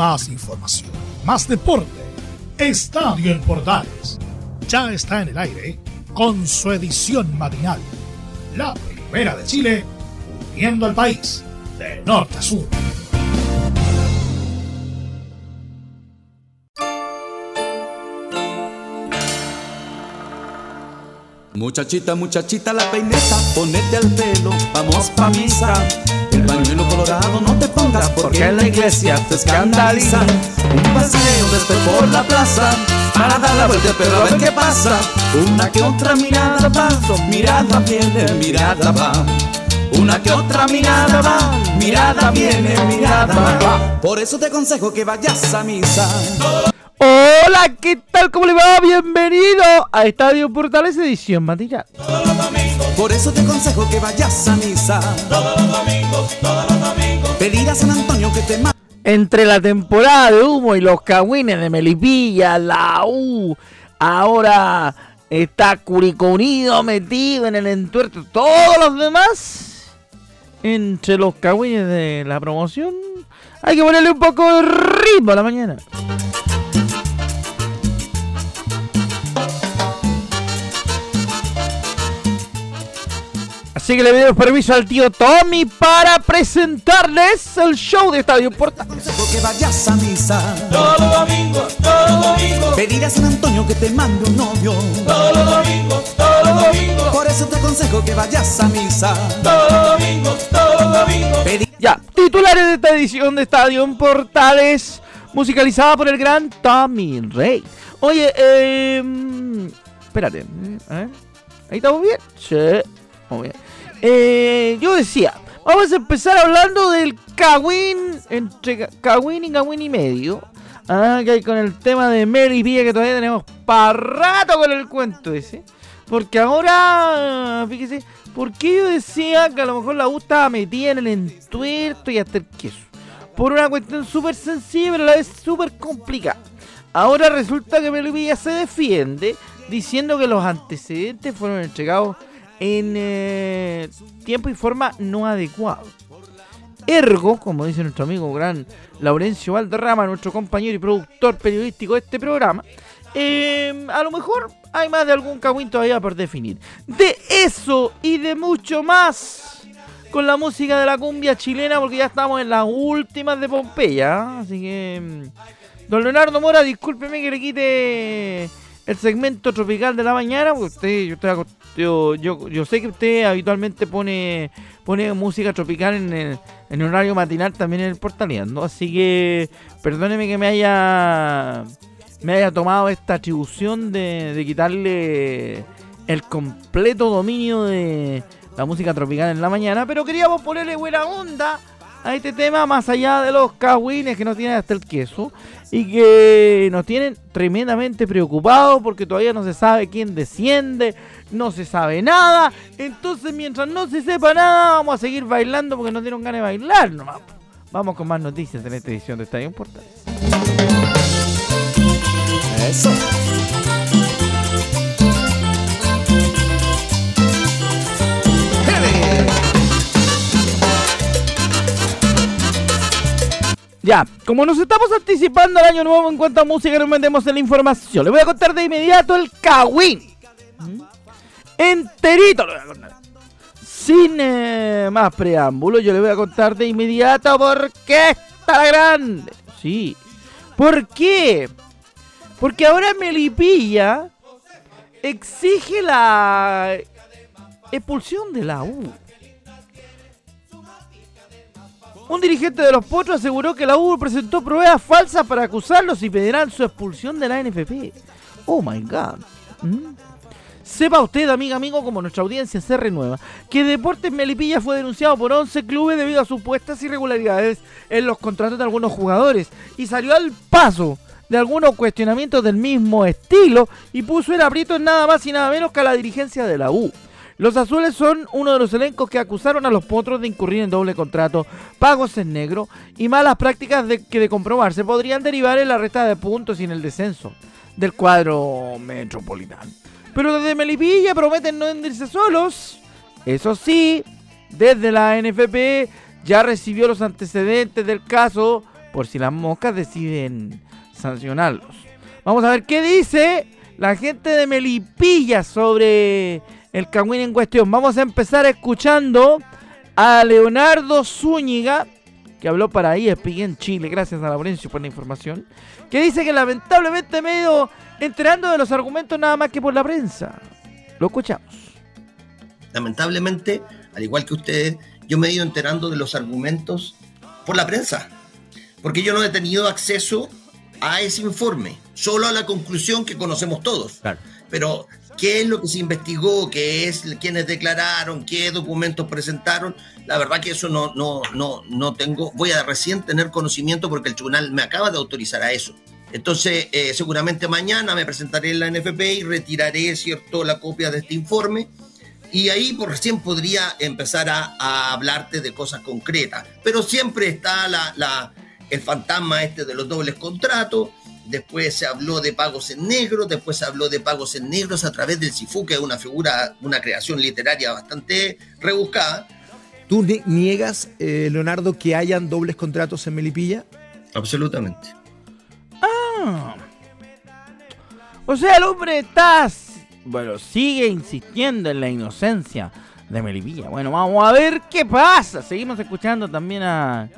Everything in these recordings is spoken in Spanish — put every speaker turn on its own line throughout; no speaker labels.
más información, más deporte. Estadio en Portales ya está en el aire con su edición matinal. La primera de Chile, uniendo al país de norte a sur.
Muchachita, muchachita, la peineta, ponete al pelo, vamos pa' misa. No te pongas porque en la iglesia te escandalizan. Un paseo después por la plaza para dar la vuelta, pero a ver qué pasa. Una que otra mirada va, mirada viene, mirada va. Una que otra mirada va, mirada viene, mirada va. Por eso te aconsejo que vayas a misa.
Hola, ¿qué tal? ¿Cómo le va? Bienvenido a Estadio Portales edición matinal.
Todos los domingos. Por eso te aconsejo que vayas a misa. Todos los domingos, todos los domingos. Pedir a San Antonio que te.
Entre la temporada de humo y los cagüines de Melipilla, la U, ahora está Curicó Unido metido en el entuerto. Todos los demás, entre los cagüines de la promoción, hay que ponerle un poco de ritmo a la mañana. Así que le pido permiso al tío Tommy para presentarles el show de Estadio Portales.
Aconsejo que vayas a misa.
Todos los domingos, todos los domingos,
Pedir a San Antonio que te mande un novio.
todos los domingos, todos los domingos,
Por eso te aconsejo que vayas a misa.
todos los domingos, todos los domingos.
Pedir
Ya, titulares de esta edición de Estadio Portales, musicalizada por el gran Tommy Rey. Oye, eh, espérate, a ver, ¿ahí estamos bien? Sí, muy bien. Eh, yo decía, vamos a empezar hablando del Kawin, entre Kawin y Kawin y medio. Ah, que hay con el tema de Mary Villa que todavía tenemos para rato con el cuento ese. Porque ahora, fíjese, ¿por qué yo decía que a lo mejor la U estaba metida en el entuerto y hasta el queso? Por una cuestión súper sencilla, pero a la vez súper complicada. Ahora resulta que Mary Villa se defiende diciendo que los antecedentes fueron entregados en eh, tiempo y forma no adecuado. Ergo, como dice nuestro amigo gran Laurencio Valderrama, nuestro compañero y productor periodístico de este programa, eh, a lo mejor hay más de algún cagüín todavía por definir. De eso y de mucho más con la música de la cumbia chilena, porque ya estamos en las últimas de Pompeya. Así que, mm, don Leonardo Mora, discúlpeme que le quite el segmento tropical de la mañana, porque usted, yo, estoy acost- yo, yo, yo sé que usted habitualmente pone, pone música tropical en el, en horario matinal también en el portaleando. Así que, perdóneme que me haya me haya tomado esta atribución de, de quitarle el completo dominio de la música tropical en la mañana, pero queríamos ponerle buena onda a este tema más allá de los cagüines que nos tienen hasta el queso y que nos tienen tremendamente preocupados porque todavía no se sabe quién desciende, no se sabe nada, entonces mientras no se sepa nada vamos a seguir bailando porque no dieron ganas de bailar nomás. Vamos con más noticias en esta edición de Estadio
eso.
Ya, como nos estamos anticipando al año nuevo en cuanto a música, nos metemos en la información. Le voy a contar de inmediato el Kawin. ¿Mm? Enterito lo voy a contar. Sin eh, más preámbulos, yo le voy a contar de inmediato por qué está grande. Sí. ¿Por qué? Porque ahora Melipilla exige la expulsión de la U. Un dirigente de los Potros aseguró que la U presentó pruebas falsas para acusarlos y pedirán su expulsión de la NFP. Oh my god. ¿Mm? Sepa usted, amiga, amigo, como nuestra audiencia se renueva, que Deportes Melipilla fue denunciado por 11 clubes debido a supuestas irregularidades en los contratos de algunos jugadores y salió al paso de algunos cuestionamientos del mismo estilo y puso el aprieto en nada más y nada menos que a la dirigencia de la U. Los azules son uno de los elencos que acusaron a los potros de incurrir en doble contrato, pagos en negro y malas prácticas de, que de comprobarse podrían derivar en la resta de puntos y en el descenso del cuadro metropolitano. Pero desde Melipilla prometen no hundirse solos. Eso sí, desde la NFP ya recibió los antecedentes del caso por si las moscas deciden sancionarlos. Vamos a ver qué dice la gente de Melipilla sobre el cagüín en cuestión. Vamos a empezar escuchando a Leonardo Zúñiga, que habló para ESPN en Chile, gracias a Laurencio por la información, que dice que lamentablemente me he ido enterando de los argumentos nada más que por la prensa. Lo escuchamos.
Lamentablemente, al igual que ustedes, yo me he ido enterando de los argumentos por la prensa, porque yo no he tenido acceso a ese informe, solo a la conclusión que conocemos todos.
Claro.
Pero, ¿qué es lo que se investigó? ¿Qué es quienes declararon? ¿Qué documentos presentaron? La verdad que eso no, no, no, no tengo, voy a recién tener conocimiento porque el tribunal me acaba de autorizar a eso. Entonces, eh, seguramente mañana me presentaré en la NFP y retiraré, ¿cierto?, la copia de este informe. Y ahí por recién podría empezar a, a hablarte de cosas concretas. Pero siempre está la, la, el fantasma este de los dobles contratos. Después se habló de pagos en negro, después se habló de pagos en negros a través del Sifu, que es una figura, una creación literaria bastante rebuscada.
¿Tú niegas, eh, Leonardo, que hayan dobles contratos en Melipilla?
Absolutamente.
Ah. O sea, el hombre está. Bueno, sigue insistiendo en la inocencia de Melipilla. Bueno, vamos a ver qué pasa. Seguimos escuchando también a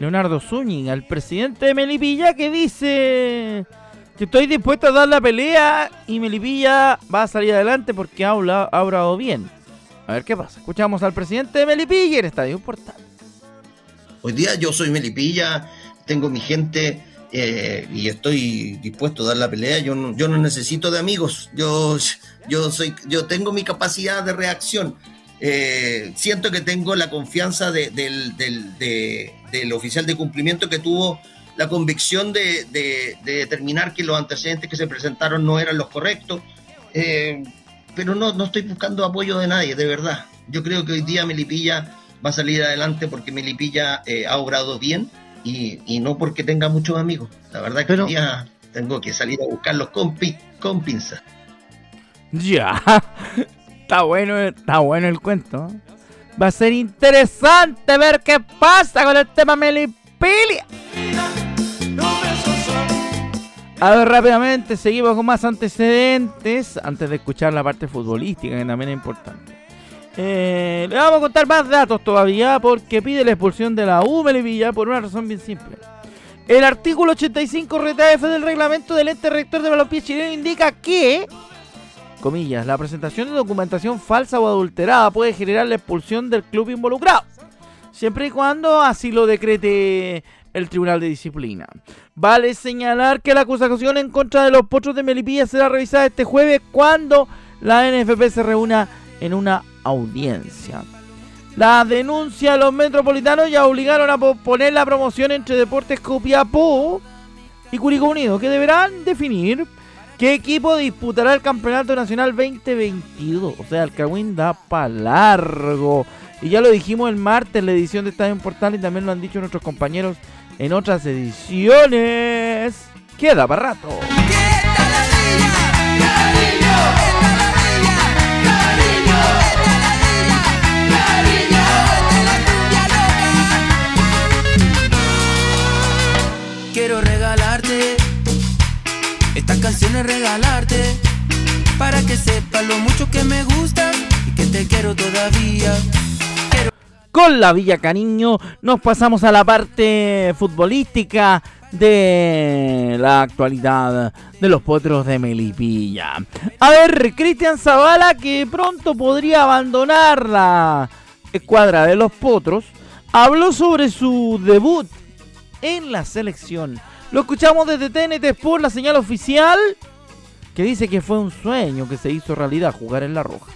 Leonardo Zúñiga, el presidente de Melipilla, que dice que estoy dispuesto a dar la pelea y Melipilla va a salir adelante porque ha hablado, ha hablado bien. A ver qué pasa. Escuchamos al presidente de Melipilla en Estadio Portal.
Hoy día yo soy Melipilla, tengo mi gente eh, y estoy dispuesto a dar la pelea. Yo no, yo no necesito de amigos. Yo, yo, soy, yo tengo mi capacidad de reacción. Eh, siento que tengo la confianza de, del, del, de, del, oficial de cumplimiento que tuvo la convicción de, de, determinar que los antecedentes que se presentaron no eran los correctos. Eh, pero no, no estoy buscando apoyo de nadie, de verdad. Yo creo que hoy día Melipilla va a salir adelante porque Melipilla eh, ha obrado bien y, y, no porque tenga muchos amigos. La verdad que pero, hoy día tengo que salir a buscarlos con, pi, con pinza.
Ya, está bueno, está bueno el cuento. Va a ser interesante ver qué pasa con el tema Melipilla. A ver, rápidamente, seguimos con más antecedentes antes de escuchar la parte futbolística, que también es importante. Eh, le vamos a contar más datos todavía porque pide la expulsión de la U Melipilla por una razón bien simple. El artículo 85 RTF del reglamento del ente rector de balompié chileno indica que, comillas, la presentación de documentación falsa o adulterada puede generar la expulsión del club involucrado, siempre y cuando así lo decrete el Tribunal de Disciplina. Vale señalar que la acusación en contra de los potros de Melipilla será revisada este jueves cuando la NFP se reúna en una audiencia. La denuncia de los metropolitanos ya obligaron a posponer la promoción entre Deportes Copiapó y Curicó Unido, que deberán definir qué equipo disputará el Campeonato Nacional 2022. O sea, el Cagüín da para largo. Y ya lo dijimos el martes la edición de Estadio Portal y también lo han dicho nuestros compañeros en otras ediciones. Queda para rato.
Regalarte para que sepas lo mucho que me gustan y que te quiero todavía.
Con la Villa Cariño nos pasamos a la parte futbolística de la actualidad de los potros de Melipilla. A ver, Cristian Zavala que pronto podría abandonar la escuadra de los potros, habló sobre su debut en la selección. Lo escuchamos desde TNT por la señal oficial que dice que fue un sueño que se hizo realidad jugar en la roja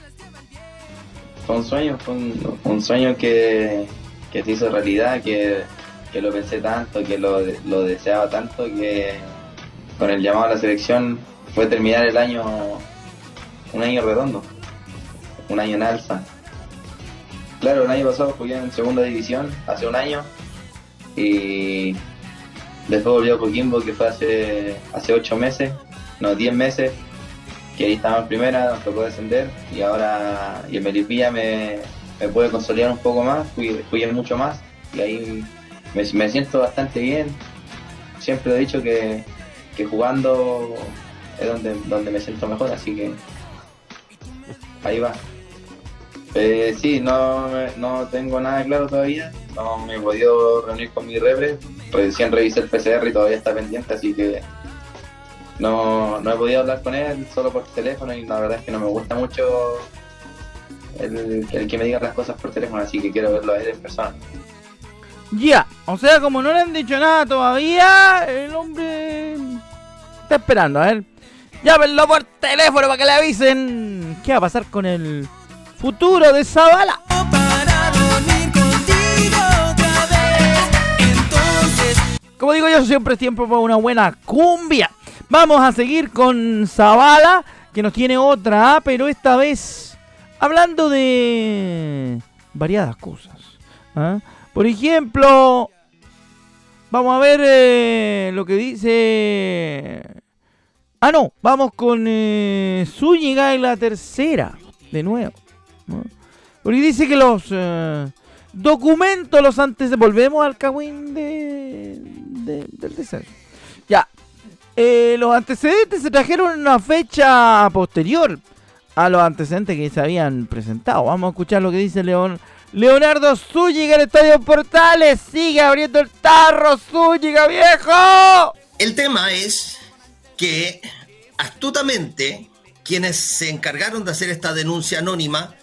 fue un sueño, fue un, un sueño que, que, se hizo realidad, que, que, lo pensé tanto, que lo, lo, deseaba tanto, que con el llamado a la selección fue terminar el año, un año redondo, un año en alza. Claro, el año pasado jugué en segunda división, hace un año, y después volvió a Coquimbo, que fue hace, hace ocho meses, no, diez meses, que ahí estaba en primera, nos tocó descender y ahora y en Melipilla me, me pude consolidar un poco más, fui, fui mucho más y ahí me, me, siento bastante bien, siempre he dicho que, que jugando es donde, donde me siento mejor, así que ahí va. Eh, sí, no, no tengo nada claro todavía, no me he podido reunir con mi repre, recién revisé el PCR y todavía está pendiente, así que no, no he podido hablar con él solo por teléfono y la verdad es que no me gusta mucho el, que me diga las cosas por teléfono, así que quiero verlo a él en persona.
Ya, o sea, como no le han dicho nada todavía, el hombre está esperando, a ver. Llámenlo por teléfono para que le avisen qué va a pasar con el futuro de Zavala. Como digo yo, siempre es tiempo para una buena cumbia. Vamos a seguir con Zavala, que nos tiene otra, pero esta vez hablando de variadas cosas. ¿ah? Por ejemplo, vamos a ver eh, lo que dice... Ah, no, vamos con eh, Zúñiga en la tercera, de nuevo. ¿no? Porque dice que los eh, documentos, los antes... Volvemos al cagüín de, de- del descenso. Ya. Eh, los antecedentes se trajeron una fecha posterior a los antecedentes que se habían presentado. Vamos a escuchar lo que dice León. Leonardo Zúñiga el Estadio Portales. Sigue abriendo el tarro, Zúñiga, viejo.
El tema es que astutamente quienes se encargaron de hacer esta denuncia anónima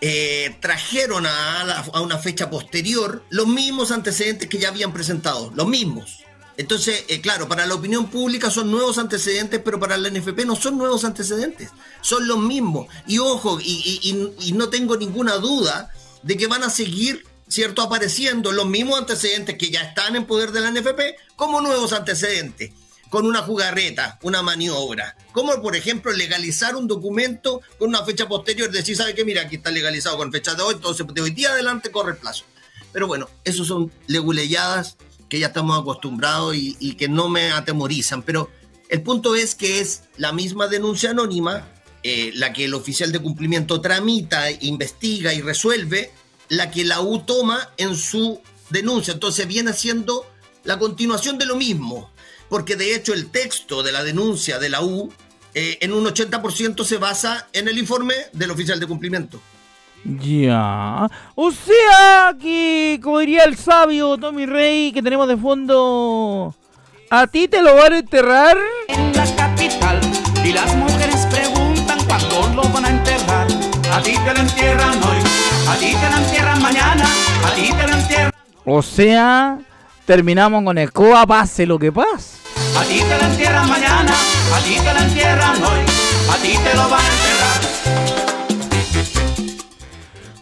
eh, trajeron a, la- a una fecha posterior los mismos antecedentes que ya habían presentado, los mismos. Entonces, eh, claro, para la opinión pública son nuevos antecedentes, pero para la NFP no son nuevos antecedentes, son los mismos. Y ojo, y, no tengo ninguna duda de que van a seguir, ¿cierto?, apareciendo los mismos antecedentes que ya están en poder de la NFP como nuevos antecedentes, con una jugarreta, una maniobra. Como, por ejemplo, legalizar un documento con una fecha posterior, decir, ¿sabe qué? Mira, aquí está legalizado con fecha de hoy, entonces de hoy día adelante corre el plazo. Pero bueno, esos son leguleyadas que ya estamos acostumbrados y, que no me atemorizan. Pero el punto es que es la misma denuncia anónima, eh, la que el oficial de cumplimiento tramita, investiga y resuelve, la que la U toma en su denuncia. Entonces viene siendo la continuación de lo mismo, porque de hecho el texto de la denuncia de la U eh, en un 80% se basa en el informe del oficial de cumplimiento.
Ya. O sea que, como diría el sabio Tommy Rey, que tenemos de fondo. ¿A ti te lo van a enterrar?
en la capital y las mujeres preguntan cuándo lo van a enterrar. A ti te lo entierran hoy, a ti te lo entierran mañana, a ti te lo entierran.
O sea, terminamos con Escoba, pase lo que pase.
A ti te lo entierran mañana, a ti te lo entierran hoy, a ti te lo van a enterrar.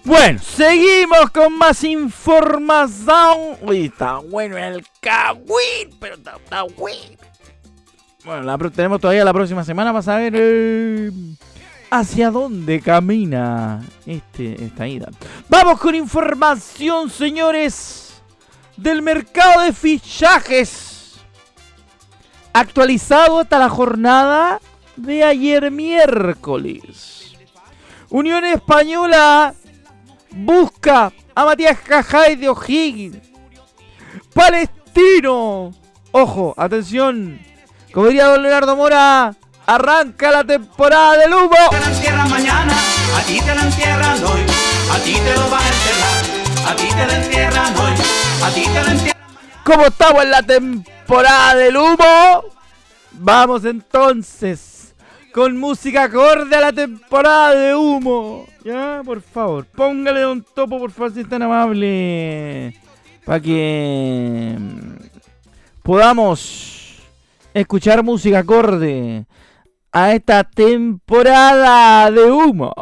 Bueno, seguimos con más información. Uy, está bueno el cagüín, pero está, está bueno. Bueno, la tenemos todavía la próxima semana para saber eh, hacia dónde camina este, esta ida. Vamos con información, señores, del mercado de fichajes. Actualizado hasta la jornada de ayer miércoles. Unión Española busca a Matías Cajay de O'Higgins. Palestino. Ojo, atención. Como diría don Leonardo Mora, arranca la temporada del humo.
Te lo entierran mañana, a ti te lo entierran hoy, a ti te lo van a enterrar. A ti te lo entierran hoy, a ti te lo entierran.
Como estamos en la temporada del humo, vamos entonces con música acorde a la temporada de humo. Ya, por favor, póngale un topo, por favor, si es tan amable. Para que mm, podamos escuchar música acorde a esta temporada de humo.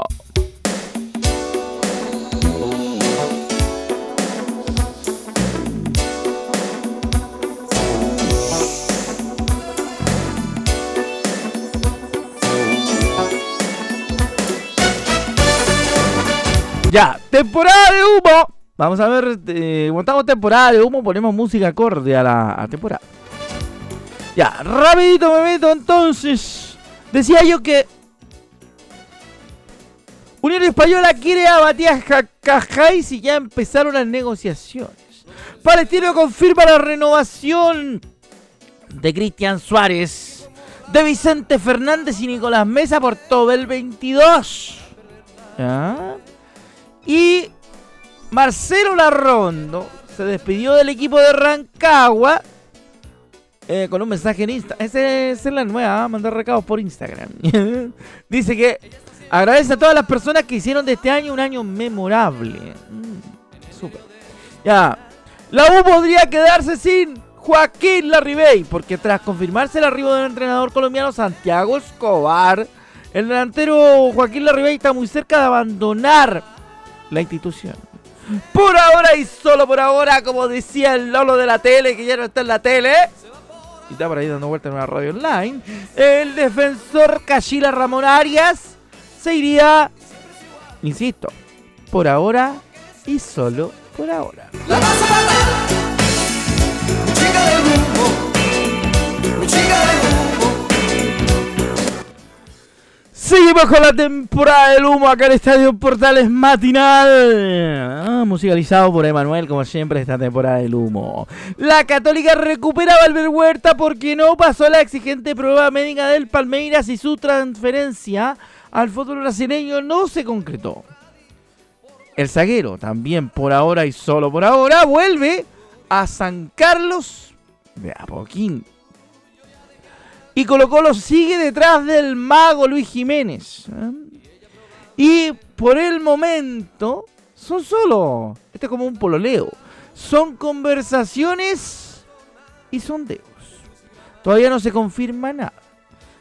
Ya, temporada de humo. Vamos a ver, eh, temporada de humo, ponemos música acorde a la temporada. Ya, rapidito me meto entonces. Decía yo que Unión Española quiere a Matías Ca- Cajay y ya empezaron las negociaciones. Palestino confirma la renovación de Cristian Suárez, de Vicente Fernández y Nicolás Mesa por todo el 22. ¿Ya? Y Marcelo Larrondo se despidió del equipo de Rancagua eh, con un mensaje en Instagram. Esa es la nueva, ¿ah? mandar recados por Instagram. Dice que agradece a todas las personas que hicieron de este año un año memorable. Mm. Ya. La U podría quedarse sin Joaquín Larribey, porque tras confirmarse el arribo del entrenador colombiano Santiago Escobar, el delantero Joaquín Larribey está muy cerca de abandonar la institución. Por ahora y solo por ahora, como decía el Lolo de la tele, que ya no está en la tele, y está por ahí dando vuelta en una radio online, el defensor Cachila Ramón Arias se iría, insisto, por ahora y solo por ahora.
La
Seguimos con la temporada del humo acá en el Estadio Portales Matinal. Ah, musicalizado por Emanuel, como siempre, esta temporada del humo. La Católica recupera a porque no pasó la exigente prueba médica del Palmeiras y su transferencia al fútbol brasileño no se concretó. El zaguero, también por ahora y solo por ahora, vuelve a San Carlos de Apoquín. Y Colo Colo sigue detrás del mago Luis Jiménez. ¿eh? Y por el momento son solo, este es como un pololeo, son conversaciones y sondeos. Todavía no se confirma nada.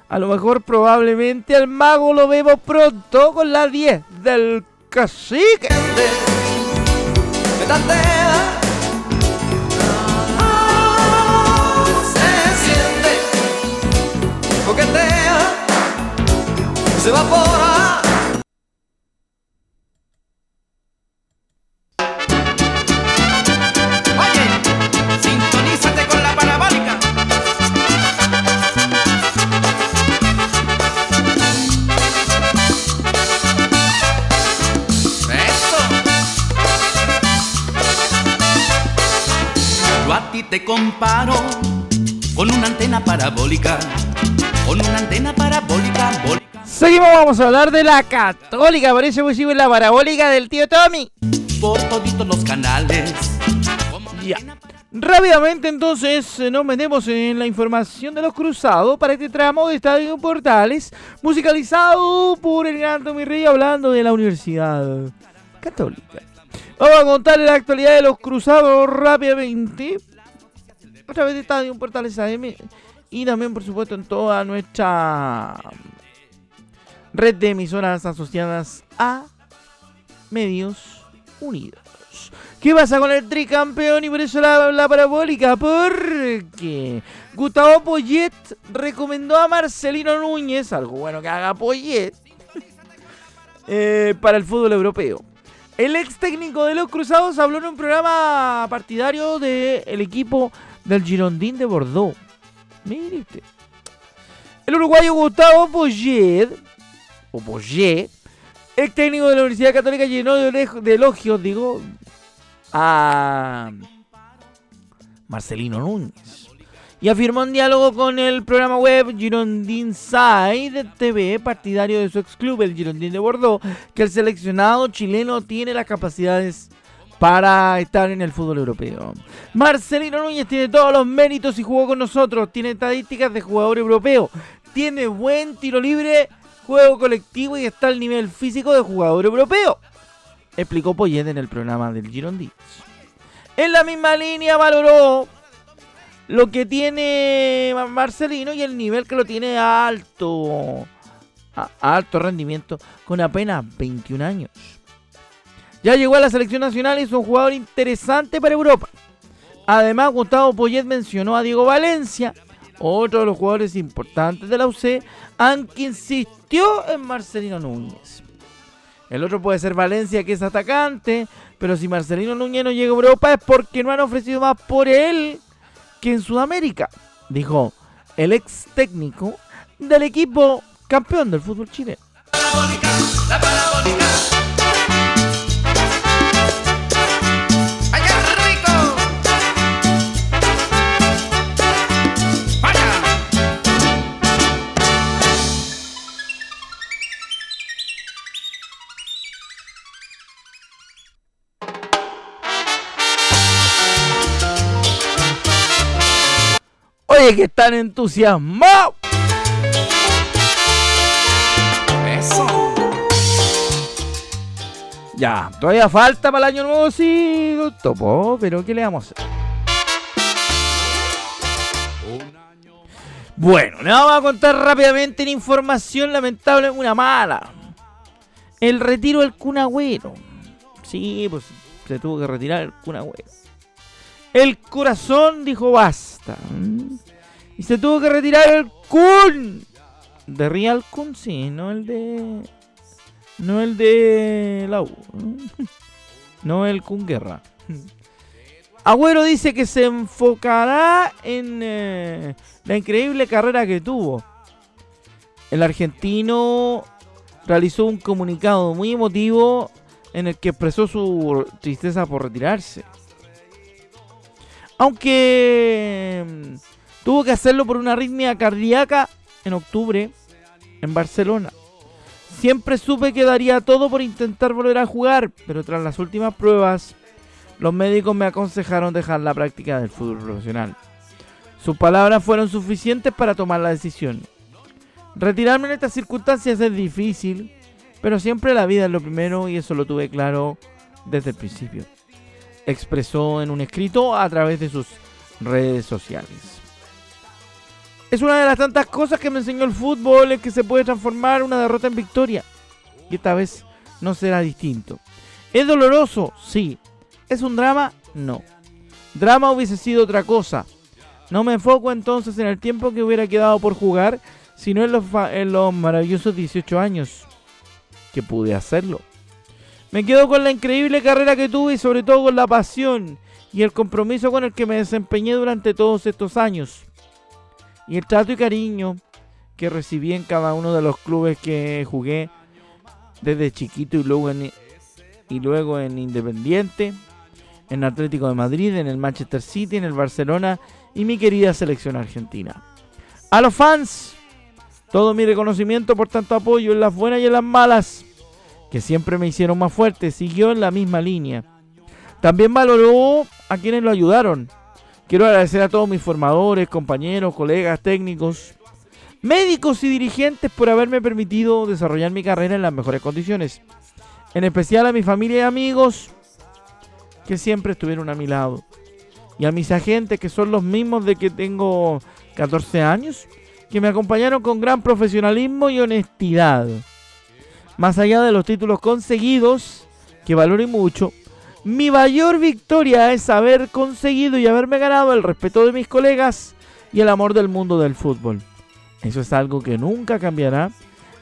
A lo mejor probablemente al mago lo vemos pronto con la 10 del cacique.
Se evapora. Oye, sintonízate con la parabólica. Eso.
Yo a ti te comparo con una antena parabólica, con una antena parabólica, bólica.
Seguimos, vamos a hablar de la católica. Parece posible la parabólica del tío Tommy.
por toditos los canales.
Ya. Rápidamente entonces eh, nos metemos en la información de los cruzados para este tramo de Estadio Portales, musicalizado por el gran Tommy Rey hablando de la Universidad Católica. Vamos a contarle la actualidad de los cruzados rápidamente. A través de Estadio Portales AM y también por supuesto en toda nuestra red de emisoras asociadas a Medios Unidos. ¿Qué pasa con el tricampeón y por eso la, la parabólica? Porque Gustavo Poyet recomendó a Marcelino Núñez, algo bueno que haga Poyet, eh, para el fútbol europeo. El ex técnico de los Cruzados habló en un programa partidario del equipo del Girondín de Bordeaux. Mire. El uruguayo Gustavo Poyet, o Poyet, ex técnico de la Universidad Católica, llenó de, de elogios, digo, a Marcelino Núñez. Y afirmó en diálogo con el programa web Girondin Side TV, partidario de su ex club, el Girondin de Bordeaux, que el seleccionado chileno tiene las capacidades para estar en el fútbol europeo. Marcelino Núñez tiene todos los méritos y jugó con nosotros. Tiene estadísticas de jugador europeo. Tiene buen tiro libre, juego colectivo y está al nivel físico de jugador europeo explicó Poyet en el programa del Girondins. En la misma línea valoró lo que tiene Ma- Marcelino y el nivel que lo tiene alto, a alto rendimiento, con apenas 21 años. Ya llegó a la selección nacional y es un jugador interesante para Europa. Además, Gustavo Poyet mencionó a Diego Valencia, otro de los jugadores importantes de la UC, aunque insistió en Marcelino Núñez. El otro puede ser Valencia, que es atacante. Pero si Marcelino Núñez no llega a Europa es porque no han ofrecido más por él que en Sudamérica. Dijo el ex técnico del equipo campeón del fútbol chileno.
La parabólica. ¡Ay, qué
Oye, que están entusiasmados.
Eso.
Ya, todavía falta para el año nuevo, sí, topo, pero ¿qué le vamos a hacer? Bueno, le vamos a contar rápidamente la información lamentable, una mala. El retiro del Cunagüero. Sí, pues se tuvo que retirar el Cunagüero. El corazón dijo basta. Se tuvo que retirar el Kun. De Real Kun, sí, no el de. No el de la U. No el Kun Guerra. Agüero dice que se enfocará en eh, la increíble carrera que tuvo. El argentino realizó un comunicado muy emotivo en el que expresó su tristeza por retirarse. Aunque tuvo que hacerlo por una arritmia cardíaca en octubre en Barcelona. Siempre supe que daría todo por intentar volver a jugar, pero tras las últimas pruebas, los médicos me aconsejaron dejar la práctica del fútbol profesional. Sus palabras fueron suficientes para tomar la decisión. Retirarme en estas circunstancias es difícil, pero siempre la vida es lo primero y eso lo tuve claro desde el principio. Expresó en un escrito a través de sus redes sociales. Es una de las tantas cosas que me enseñó el fútbol en que se puede transformar una derrota en victoria. Y esta vez no será distinto. ¿Es doloroso? Sí. ¿Es un drama? No. Drama hubiese sido otra cosa. No me enfoco entonces en el tiempo que hubiera quedado por jugar, sino en los, en los maravillosos 18 años que pude hacerlo. Me quedo con la increíble carrera que tuve y sobre todo con la pasión y el compromiso con el que me desempeñé durante todos estos años y el trato y cariño que recibí en cada uno de los clubes que jugué desde chiquito y luego en, y luego en Independiente, en Atlético de Madrid, en el Manchester City, en el Barcelona y mi querida selección argentina. A los fans, todo mi reconocimiento por tanto apoyo en las buenas y en las malas, que siempre me hicieron más fuerte, siguió en la misma línea. También valoró a quienes lo ayudaron, Quiero agradecer a todos mis formadores, compañeros, colegas, técnicos, médicos y dirigentes por haberme permitido desarrollar mi carrera en las mejores condiciones. En especial a mi familia y amigos que siempre estuvieron a mi lado. Y a mis agentes que son los mismos de que tengo 14 años, que me acompañaron con gran profesionalismo y honestidad. Más allá de los títulos conseguidos, que valoro mucho, mi mayor victoria es haber conseguido y haberme ganado el respeto de mis colegas y el amor del mundo del fútbol. Eso es algo que nunca cambiará,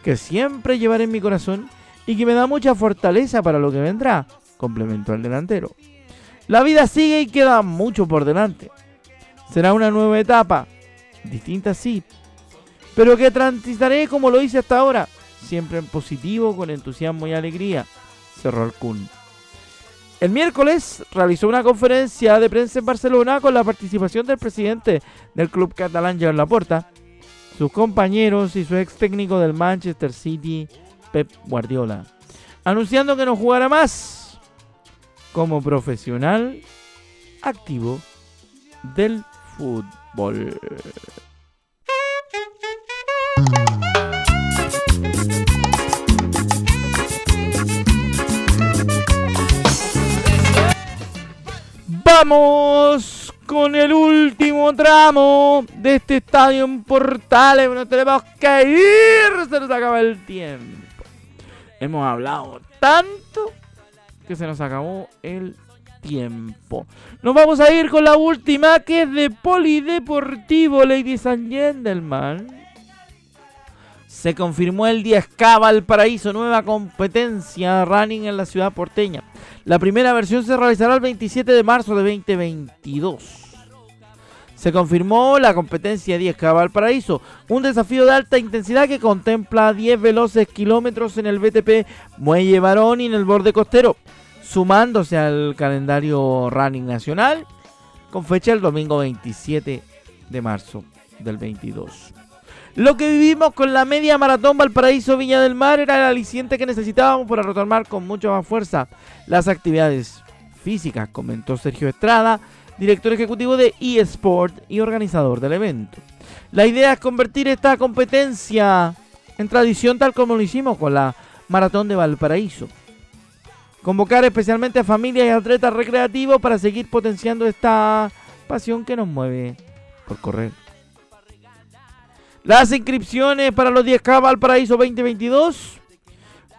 que siempre llevaré en mi corazón y que me da mucha fortaleza para lo que vendrá, complementó el delantero. La vida sigue y queda mucho por delante. Será una nueva etapa, distinta sí, pero que transitaré como lo hice hasta ahora, siempre en positivo, con entusiasmo y alegría, cerró el. El miércoles realizó una conferencia de prensa en Barcelona con la participación del presidente del club catalán, Joan Laporta, sus compañeros y su ex técnico del Manchester City, Pep Guardiola, anunciando que no jugará más como profesional activo del fútbol. Vamos con el último tramo de este estadio en Portales. Nos tenemos que ir. Se nos acaba el tiempo. Hemos hablado tanto que se nos acabó el tiempo. Nos vamos a ir con la última que es de Polideportivo, Ladies and Gentlemen. Se confirmó el 10K Valparaíso, nueva competencia running en la ciudad porteña. La primera versión se realizará el 27 de marzo de 2022. Se confirmó la competencia 10K Valparaíso, un desafío de alta intensidad que contempla 10 veloces kilómetros en el BTP Muelle Barón y en el borde costero, sumándose al calendario running nacional con fecha el domingo 27 de marzo del 22. Lo que vivimos con la media maratón Valparaíso Viña del Mar era el aliciente que necesitábamos para retomar con mucha más fuerza las actividades físicas, comentó Sergio Estrada, director ejecutivo de eSport y organizador del evento. La idea es convertir esta competencia en tradición tal como lo hicimos con la Maratón de Valparaíso. Convocar especialmente a familias y atletas recreativos para seguir potenciando esta pasión que nos mueve por correr. Las inscripciones para los 10K Valparaíso 2022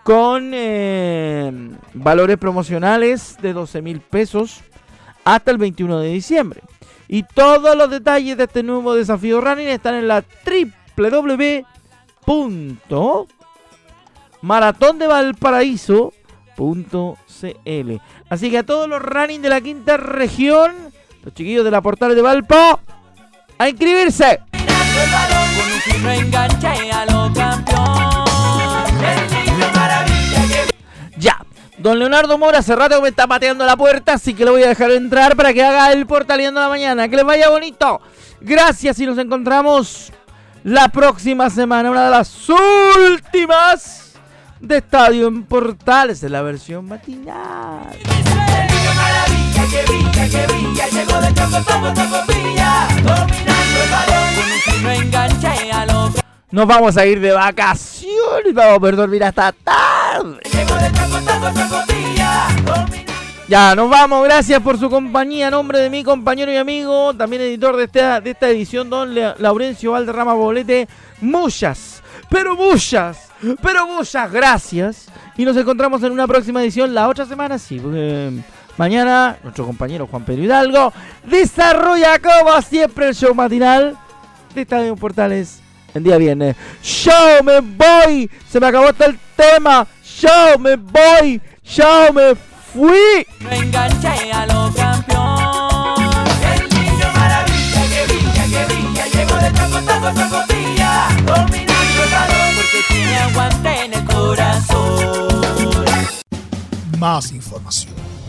con eh, valores promocionales de 12 mil pesos hasta el 21 de diciembre. Y todos los detalles de este nuevo desafío running están en la www.maratondevalparaíso.cl. Así que a todos los running de la quinta región, los chiquillos de la portal de Valpo, a inscribirse. Ya, don Leonardo Mora hace rato me está pateando la puerta, así que le voy a dejar entrar para que haga el portaleando la mañana. Que les vaya bonito. Gracias y nos encontramos la próxima semana, una de las últimas de Estadio en Portales, en la versión matinal. Nos vamos a ir de vacaciones, vamos a poder dormir hasta tarde. Ya, nos vamos, gracias por su compañía. En nombre de mi compañero y amigo, también editor de esta, de esta edición, don Laurencio Valderrama Bolete. Muchas, pero muchas, pero muchas gracias. Y nos encontramos en una próxima edición la otra semana, sí, mañana nuestro compañero Juan Pedro Hidalgo desarrolla como siempre el show matinal de Estadio Portales el día viernes. Show me voy, se me acabó hasta el tema. Show me voy, show me fui. Me enganché a los campeón. El niño maravilla que brilla, que brilla, llegó de taco, taco, tacotilla. Dominando el balón porque tiene aguante en el corazón.
Más información,